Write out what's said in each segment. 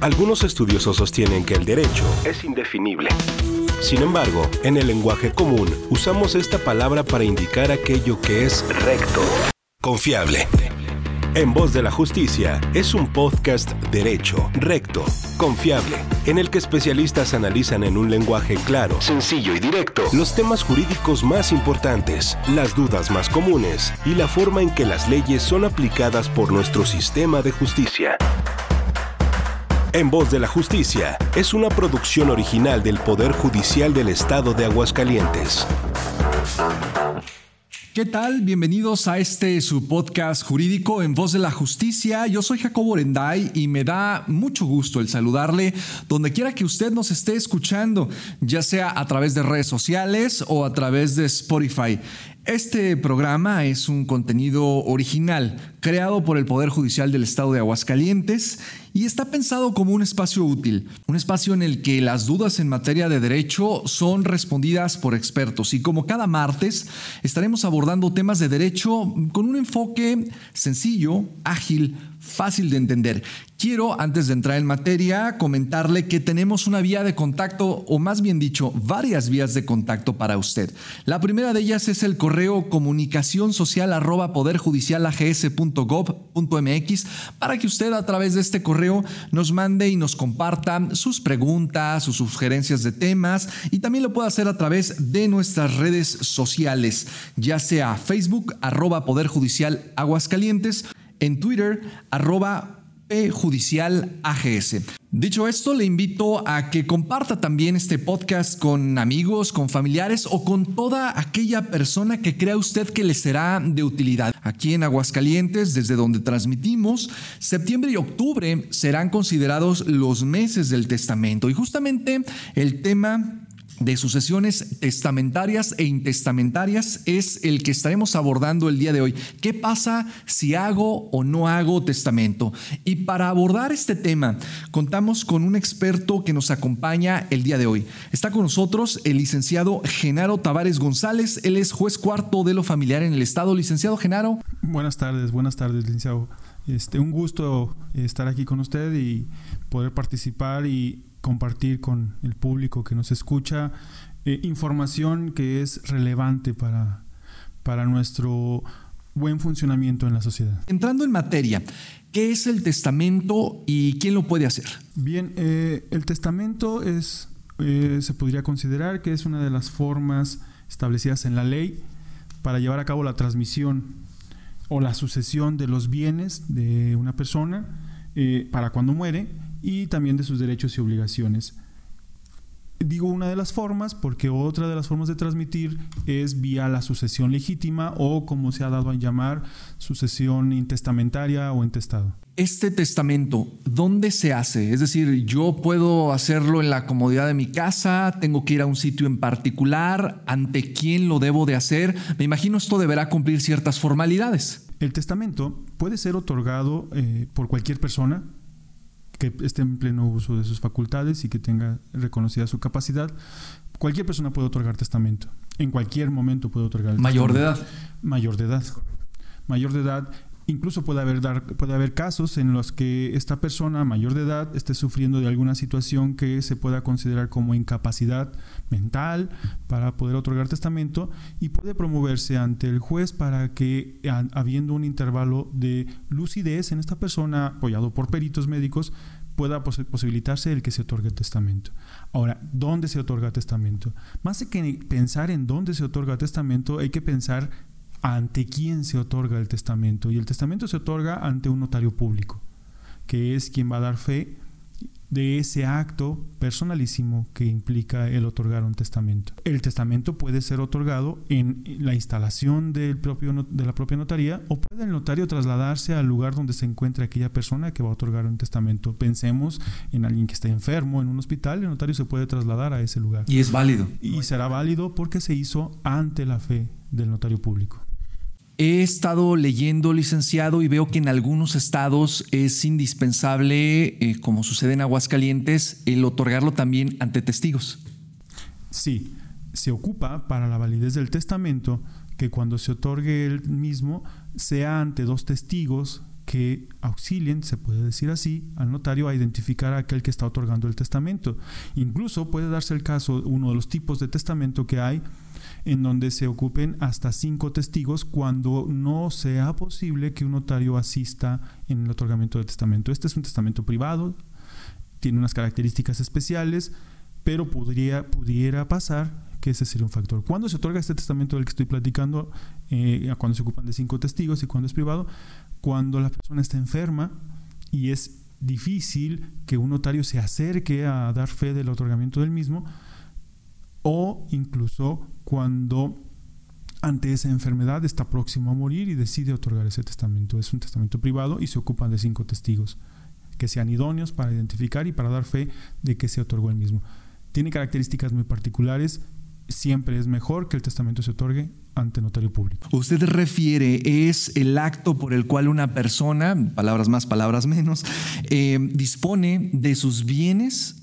Algunos estudiosos sostienen que el derecho es indefinible. Sin embargo, en el lenguaje común usamos esta palabra para indicar aquello que es recto, confiable. En Voz de la Justicia es un podcast derecho, recto, confiable, en el que especialistas analizan en un lenguaje claro, sencillo y directo los temas jurídicos más importantes, las dudas más comunes y la forma en que las leyes son aplicadas por nuestro sistema de justicia. En Voz de la Justicia es una producción original del Poder Judicial del Estado de Aguascalientes. ¿Qué tal? Bienvenidos a este su podcast jurídico en voz de la justicia. Yo soy Jacobo Orenday y me da mucho gusto el saludarle donde quiera que usted nos esté escuchando, ya sea a través de redes sociales o a través de Spotify. Este programa es un contenido original creado por el Poder Judicial del Estado de Aguascalientes y está pensado como un espacio útil, un espacio en el que las dudas en materia de derecho son respondidas por expertos. Y como cada martes estaremos abordando temas de derecho con un enfoque sencillo, ágil, fácil de entender. Quiero, antes de entrar en materia, comentarle que tenemos una vía de contacto, o más bien dicho, varias vías de contacto para usted. La primera de ellas es el correo comunicación social arroba poderjudicialags.gov.mx para que usted a través de este correo nos mande y nos comparta sus preguntas, sus sugerencias de temas y también lo puede hacer a través de nuestras redes sociales, ya sea Facebook arroba Poder Judicial Aguascalientes, en Twitter arroba Judicial AGS. Dicho esto, le invito a que comparta también este podcast con amigos, con familiares o con toda aquella persona que crea usted que le será de utilidad. Aquí en Aguascalientes, desde donde transmitimos, septiembre y octubre serán considerados los meses del testamento y justamente el tema de sucesiones testamentarias e intestamentarias es el que estaremos abordando el día de hoy. ¿Qué pasa si hago o no hago testamento? Y para abordar este tema, contamos con un experto que nos acompaña el día de hoy. Está con nosotros el licenciado Genaro Tavares González. Él es juez cuarto de lo familiar en el Estado. Licenciado Genaro. Buenas tardes, buenas tardes, licenciado. Este, un gusto estar aquí con usted y poder participar y compartir con el público que nos escucha eh, información que es relevante para, para nuestro buen funcionamiento en la sociedad. Entrando en materia, ¿qué es el testamento y quién lo puede hacer? Bien, eh, el testamento es, eh, se podría considerar que es una de las formas establecidas en la ley para llevar a cabo la transmisión o la sucesión de los bienes de una persona para cuando muere y también de sus derechos y obligaciones. Digo una de las formas porque otra de las formas de transmitir es vía la sucesión legítima o como se ha dado a llamar sucesión intestamentaria o intestado. Este testamento, ¿dónde se hace? Es decir, yo puedo hacerlo en la comodidad de mi casa, tengo que ir a un sitio en particular, ante quién lo debo de hacer. Me imagino esto deberá cumplir ciertas formalidades. El testamento puede ser otorgado eh, por cualquier persona, que esté en pleno uso de sus facultades y que tenga reconocida su capacidad. Cualquier persona puede otorgar testamento. En cualquier momento puede otorgar el Mayor de edad. Mayor de edad. Mayor de edad Incluso puede haber, casos en los que esta persona mayor de edad esté sufriendo de alguna situación que se pueda considerar como incapacidad mental para poder otorgar testamento y puede promoverse ante el juez para que, habiendo un intervalo de lucidez en esta persona, apoyado por peritos médicos, pueda posibilitarse el que se otorgue testamento. Ahora, ¿dónde se otorga testamento? Más que pensar en dónde se otorga testamento, hay que pensar ante quién se otorga el testamento. Y el testamento se otorga ante un notario público, que es quien va a dar fe de ese acto personalísimo que implica el otorgar un testamento. El testamento puede ser otorgado en la instalación del propio, de la propia notaría o puede el notario trasladarse al lugar donde se encuentra aquella persona que va a otorgar un testamento. Pensemos en alguien que está enfermo en un hospital, el notario se puede trasladar a ese lugar. Y es válido. Y será válido porque se hizo ante la fe del notario público. He estado leyendo, licenciado, y veo que en algunos estados es indispensable, eh, como sucede en Aguascalientes, el otorgarlo también ante testigos. Sí, se ocupa para la validez del testamento que cuando se otorgue el mismo sea ante dos testigos que auxilien, se puede decir así, al notario a identificar a aquel que está otorgando el testamento. Incluso puede darse el caso, uno de los tipos de testamento que hay, en donde se ocupen hasta cinco testigos cuando no sea posible que un notario asista en el otorgamiento del testamento. Este es un testamento privado, tiene unas características especiales, pero podría, pudiera pasar que ese sería un factor. ¿Cuándo se otorga este testamento del que estoy platicando? Eh, cuando se ocupan de cinco testigos y cuando es privado. Cuando la persona está enferma y es difícil que un notario se acerque a dar fe del otorgamiento del mismo o incluso cuando ante esa enfermedad está próximo a morir y decide otorgar ese testamento. Es un testamento privado y se ocupan de cinco testigos que sean idóneos para identificar y para dar fe de que se otorgó el mismo. Tiene características muy particulares. Siempre es mejor que el testamento se otorgue ante notario público. Usted refiere es el acto por el cual una persona, palabras más, palabras menos, eh, dispone de sus bienes,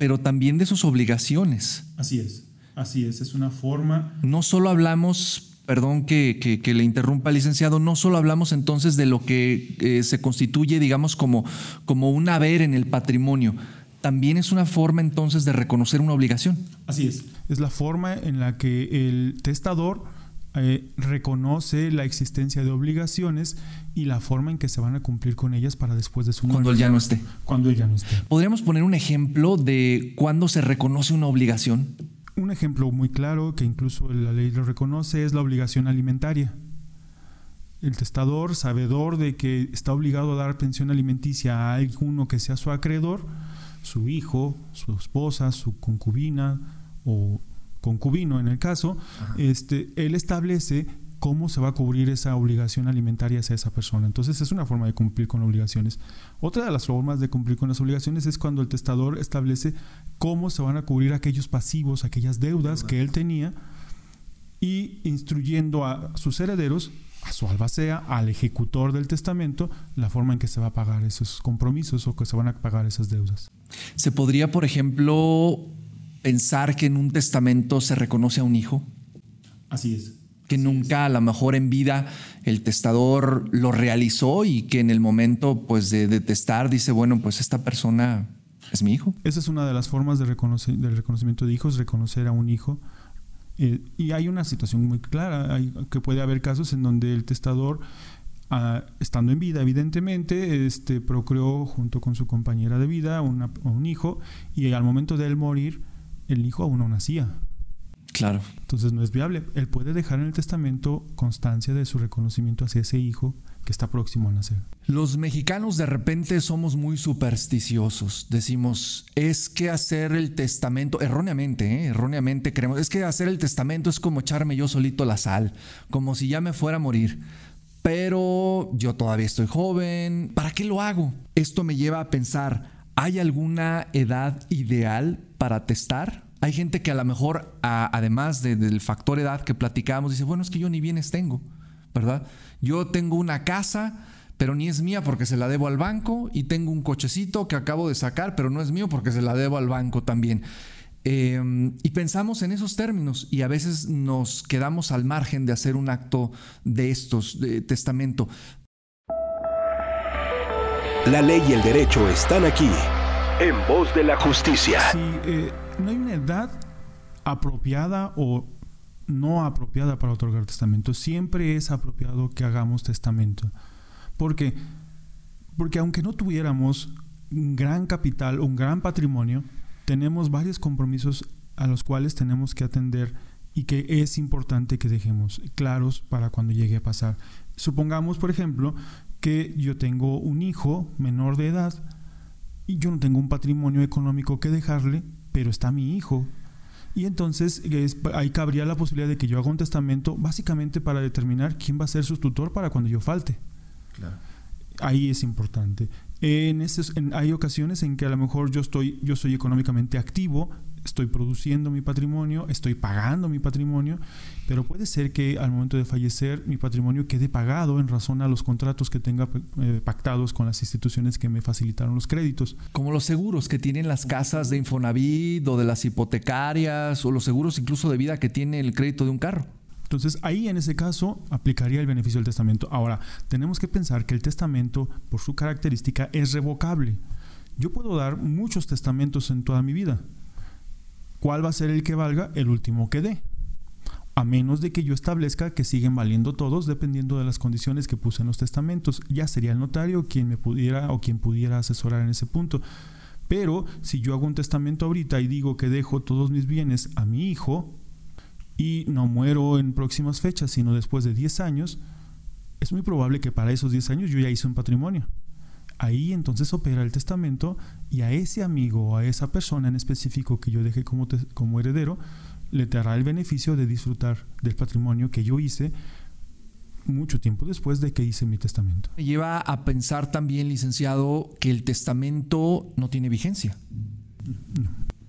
pero también de sus obligaciones. Así es, así es, es una forma... No solo hablamos perdón que, le interrumpa, licenciado, no solo hablamos entonces de lo que eh, se constituye, digamos, como, como un haber en el patrimonio, también es una forma entonces de reconocer una obligación. Así es, es la forma en la que el testador eh, reconoce la existencia de obligaciones y la forma en que se van a cumplir con ellas para después de su muerte. Cuando él ya no esté. Cuando él ya no esté. ¿Podríamos poner un ejemplo de cuándo se reconoce una obligación? Un ejemplo muy claro, que incluso la ley lo reconoce, es la obligación alimentaria. El testador, sabedor de que está obligado a dar pensión alimenticia a alguno que sea su acreedor, su hijo, su esposa, su concubina o concubino en el caso, este, él establece cómo se va a cubrir esa obligación alimentaria hacia esa persona. Entonces es una forma de cumplir con obligaciones. Otra de las formas de cumplir con las obligaciones es cuando el testador establece cómo se van a cubrir aquellos pasivos, aquellas deudas que él tenía y instruyendo a sus herederos a su albacea, al ejecutor del testamento, la forma en que se va a pagar esos compromisos o que se van a pagar esas deudas. ¿Se podría, por ejemplo, pensar que en un testamento se reconoce a un hijo? Así es. Que nunca, a lo mejor en vida, el testador lo realizó y que en el momento pues, de, detestar dice, bueno, pues esta persona es mi hijo. Esa es una de las formas de del reconocimiento de hijos, reconocer a un hijo eh, y hay una situación muy clara, hay, que puede haber casos en donde el testador, ah, estando en vida, evidentemente, este, procreó junto con su compañera de vida un hijo y al momento de él morir, el hijo aún no nacía. Claro. Entonces no es viable. Él puede dejar en el testamento constancia de su reconocimiento hacia ese hijo que está próximo a nacer. Los mexicanos de repente somos muy supersticiosos. Decimos, es que hacer el testamento, erróneamente, ¿eh? erróneamente creemos, es que hacer el testamento es como echarme yo solito la sal, como si ya me fuera a morir. Pero yo todavía estoy joven, ¿para qué lo hago? Esto me lleva a pensar, ¿hay alguna edad ideal para testar? Hay gente que a lo mejor, además del factor edad que platicábamos, dice, bueno, es que yo ni bienes tengo, ¿verdad? Yo tengo una casa, pero ni es mía porque se la debo al banco, y tengo un cochecito que acabo de sacar, pero no es mío porque se la debo al banco también. Em, y pensamos en esos términos y a veces nos quedamos al margen de hacer un acto de estos, de testamento. La ley y el derecho están aquí, en voz de la justicia. Sí, eh, no hay una edad apropiada o no apropiada para otorgar testamento. Siempre es apropiado que hagamos testamento. ¿Por qué? Porque aunque no tuviéramos un gran capital, un gran patrimonio, tenemos varios compromisos a los cuales tenemos que atender y que es importante que dejemos claros para cuando llegue a pasar. Supongamos, por ejemplo, que yo tengo un hijo menor de edad yo no tengo un patrimonio económico que dejarle, pero está mi hijo y entonces ahí cabría la posibilidad de que yo haga un testamento básicamente para determinar quién va a ser su tutor para cuando yo falte. Ahí es importante. En, en hay ocasiones en que a lo mejor yo estoy, yo soy económicamente activo, estoy produciendo mi patrimonio, estoy pagando mi patrimonio, pero puede ser que al momento de fallecer mi patrimonio quede pagado en razón a los contratos que tenga eh, pactados con las instituciones que me facilitaron los créditos. Como los seguros que tienen las casas de Infonavit o de las hipotecarias o los seguros incluso de vida que tiene el crédito de un carro. Entonces ahí en ese caso aplicaría el beneficio del testamento. Ahora, tenemos que pensar que el testamento, por su característica, es revocable. Yo puedo dar muchos testamentos en toda mi vida. ¿Cuál va a ser el que valga? El último que dé. A menos de que yo establezca que siguen valiendo todos dependiendo de las condiciones que puse en los testamentos. Ya sería el notario quien me pudiera o quien pudiera asesorar en ese punto. Pero si yo hago un testamento ahorita y digo que dejo todos mis bienes a mi hijo y no muero en próximas fechas, sino después de 10 años, es muy probable que para esos 10 años yo ya hice un patrimonio. Ahí entonces opera el testamento y a ese amigo o a esa persona en específico que yo dejé como, como heredero, le dará el beneficio de disfrutar del patrimonio que yo hice mucho tiempo después de que hice mi testamento. Me lleva a pensar también, licenciado, que el testamento no tiene vigencia.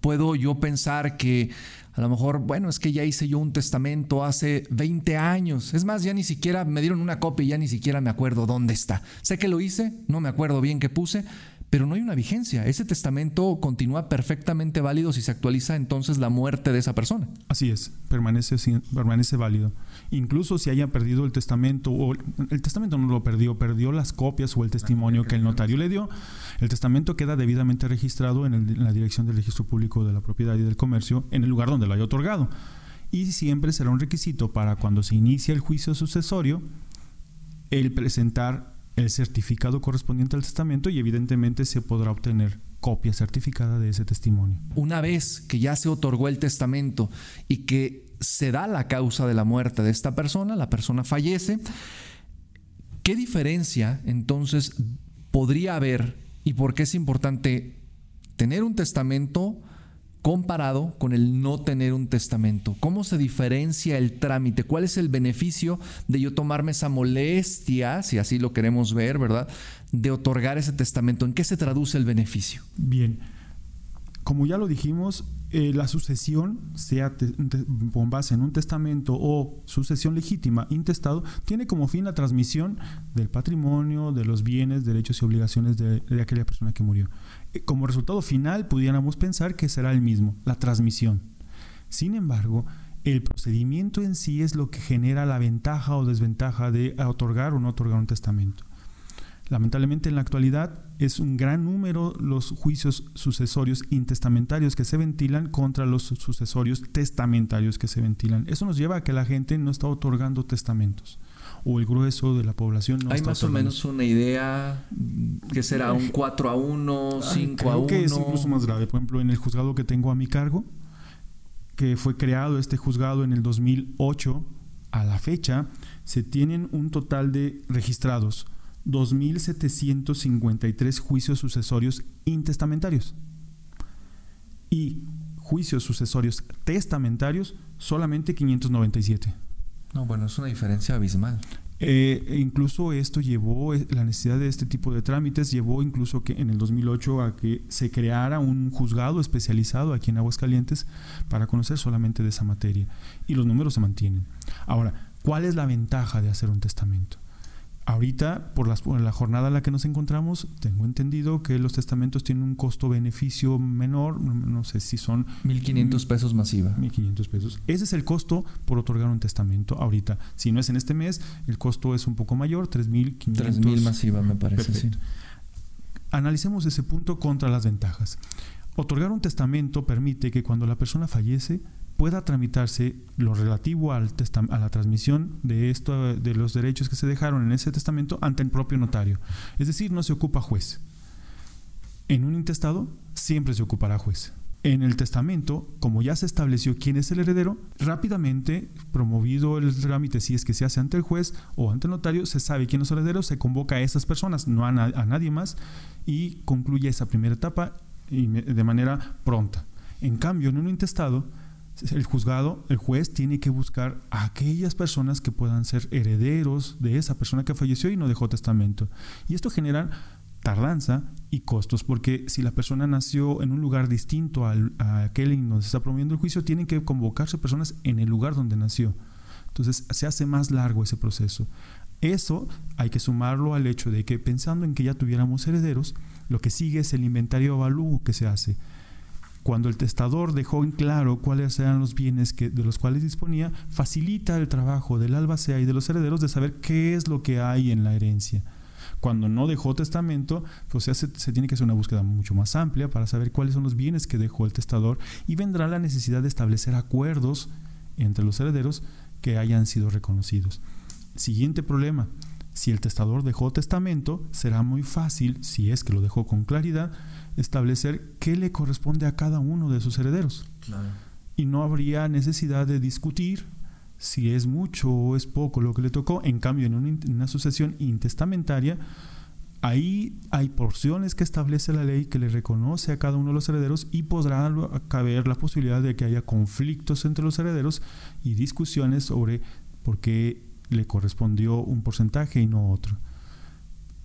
Puedo yo pensar que a lo mejor, bueno, es que ya hice yo un testamento hace 20 años. Es más, ya ni siquiera me dieron una copia y ya ni siquiera me acuerdo dónde está. Sé que lo hice, no me acuerdo bien qué puse, pero no hay una vigencia. Ese testamento continúa perfectamente válido si se actualiza entonces la muerte de esa persona. Así es, permanece, permanece válido. Incluso si haya perdido el testamento, o el testamento no lo perdió, perdió las copias o el testimonio que el notario le dio, el testamento queda debidamente registrado en, en la Dirección del Registro Público de la Propiedad y del Comercio en el lugar donde lo haya otorgado. Y siempre será un requisito para cuando se inicie el juicio sucesorio el presentar el certificado correspondiente al testamento y evidentemente se podrá obtener copia certificada de ese testimonio. Una vez que ya se otorgó el testamento y que se da la causa de la muerte de esta persona, la persona fallece, ¿qué diferencia entonces podría haber y por qué es importante tener un testamento comparado con el no tener un testamento? ¿Cómo se diferencia el trámite? ¿Cuál es el beneficio de yo tomarme esa molestia, si así lo queremos ver, ¿verdad? De otorgar ese testamento. ¿En qué se traduce el beneficio? Bien, como ya lo dijimos, eh, la sucesión, sea con base en un testamento o sucesión legítima, intestado, tiene como fin la transmisión del patrimonio, de los bienes, derechos y obligaciones de, aquella persona que murió. Eh, como resultado final, pudiéramos pensar que será el mismo, la transmisión. Sin embargo, el procedimiento en sí es lo que genera la ventaja o desventaja de otorgar o no otorgar un testamento. Lamentablemente en la actualidad es un gran número los juicios sucesorios intestamentarios que se ventilan contra los sucesorios testamentarios que se ventilan. Eso nos lleva a que la gente no está otorgando testamentos o el grueso de la población no Hay está más o menos una idea que será un 4 a 1, 5 a 1. que es incluso más grave. Por ejemplo, en el juzgado que tengo a mi cargo, que fue creado este juzgado en el 2008, a la fecha se tienen un total de registrados 2.753 juicios sucesorios intestamentarios. Y juicios sucesorios testamentarios, solamente 597. No, bueno, es una diferencia abismal. Eh, e incluso esto llevó, eh, la necesidad de este tipo de trámites llevó incluso que en el 2008 a que se creara un juzgado especializado aquí en Aguascalientes para conocer solamente de esa materia. Y los números se mantienen. Ahora, ¿cuál es la ventaja de hacer un testamento? Ahorita, por, la jornada en la que nos encontramos, tengo entendido que los testamentos tienen un costo-beneficio menor, no, sé si son... 1.500 pesos masiva. 1.500 pesos. Ese es el costo por otorgar un testamento ahorita. Si no es en este mes, el costo es un poco mayor, 3.500. 3.000 masiva, me parece. Sí. Analicemos ese punto contra las ventajas. Otorgar un testamento permite que cuando la persona fallece, pueda tramitarse lo relativo al a la transmisión de, esto, de los derechos que se dejaron en ese testamento ante el propio notario. Es decir, no se ocupa juez. En un intestado siempre se ocupará juez. En el testamento, como ya se estableció quién es el heredero, rápidamente, promovido el trámite, si es que se hace ante el juez o ante el notario, se sabe quién es el heredero, se convoca a esas personas, no a, a nadie más, y concluye esa primera etapa de manera pronta. En cambio, en un intestado, el juzgado, el juez tiene que buscar a aquellas personas que puedan ser herederos de esa persona que falleció y no dejó testamento. Y esto genera tardanza y costos, porque si la persona nació en un lugar distinto al, a aquel en donde se está promoviendo el juicio, tienen que convocarse personas en el lugar donde nació. Entonces se hace más largo ese proceso. Eso hay que sumarlo al hecho de que pensando en que ya tuviéramos herederos, lo que sigue es el inventario avalúo que se hace Cuando el testador dejó en claro cuáles eran los bienes que, de los cuales disponía, facilita el trabajo del albacea y de los herederos de saber qué es lo que hay en la herencia. Cuando no dejó testamento, pues se, se, tiene que hacer una búsqueda mucho más amplia para saber cuáles son los bienes que dejó el testador y vendrá la necesidad de establecer acuerdos entre los herederos que hayan sido reconocidos. Siguiente problema. Si el testador dejó testamento, será muy fácil, si es que lo dejó con claridad, establecer qué le corresponde a cada uno de sus herederos. Y no habría necesidad de discutir si es mucho o es poco lo que le tocó. En cambio, en una, sucesión intestamentaria, ahí hay porciones que establece la ley que le reconoce a cada uno de los herederos y podrá caber la posibilidad de que haya conflictos entre los herederos y discusiones sobre por qué le correspondió un porcentaje y no otro.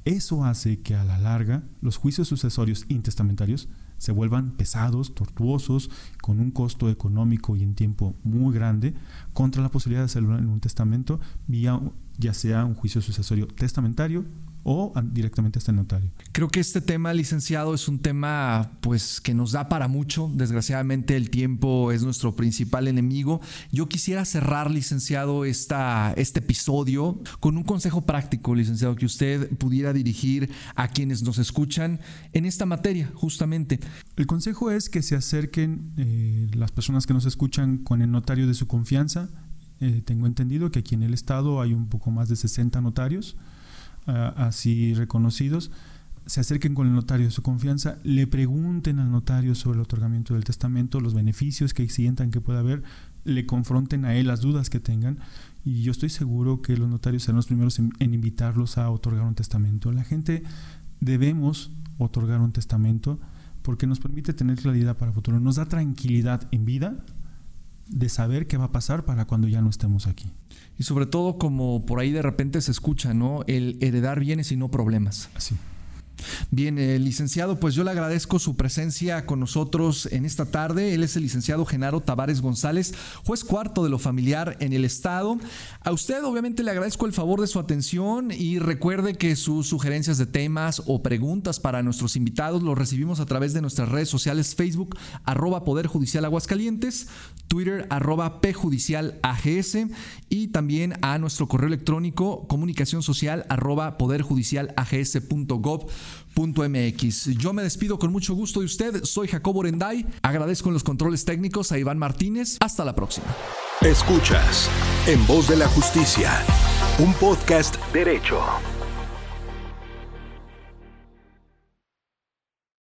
Eso hace que a la larga los juicios sucesorios intestamentarios se vuelvan pesados, tortuosos, con un costo económico y en tiempo muy grande, contra la posibilidad de hacerlo en un testamento vía ya sea un juicio sucesorio testamentario o directamente hasta el notario. Creo que este tema, licenciado, es un tema pues que nos da para mucho. Desgraciadamente el tiempo es nuestro principal enemigo. Yo quisiera cerrar, licenciado, esta, este episodio con un consejo práctico, licenciado, que usted pudiera dirigir a quienes nos escuchan en esta materia, justamente. El consejo es que se acerquen eh, las personas que nos escuchan con el notario de su confianza. Eh, tengo entendido que aquí en el estado hay un poco más de 60 notarios así reconocidos, se acerquen con el notario de su confianza, le pregunten al notario sobre el otorgamiento del testamento, los beneficios que sientan que pueda haber, le confronten a él las dudas que tengan y yo estoy seguro que los notarios serán los primeros en, en invitarlos a otorgar un testamento. La gente debemos otorgar un testamento porque nos permite tener claridad para el futuro, nos da tranquilidad en vida de saber qué va a pasar para cuando ya no estemos aquí. Y sobre todo como por ahí de repente se escucha, ¿no? El heredar bienes y no problemas. Así. Bien, eh, licenciado, pues yo le agradezco su presencia con nosotros en esta tarde. Él es el licenciado Genaro Tavares González, juez cuarto de lo familiar en el Estado. A usted obviamente le agradezco el favor de su atención y recuerde que sus sugerencias de temas o preguntas para nuestros invitados los recibimos a través de nuestras redes sociales Facebook, arroba Poder Judicial Aguascalientes, Twitter, arroba PJudicial AGS y también a nuestro correo electrónico comunicación social arroba poderjudicialags.gov .mx. Yo me despido con mucho gusto de usted. Soy Jacobo Orenday. Agradezco en los controles técnicos a Iván Martínez. Hasta la próxima. Escuchas En Voz de la Justicia, un podcast derecho.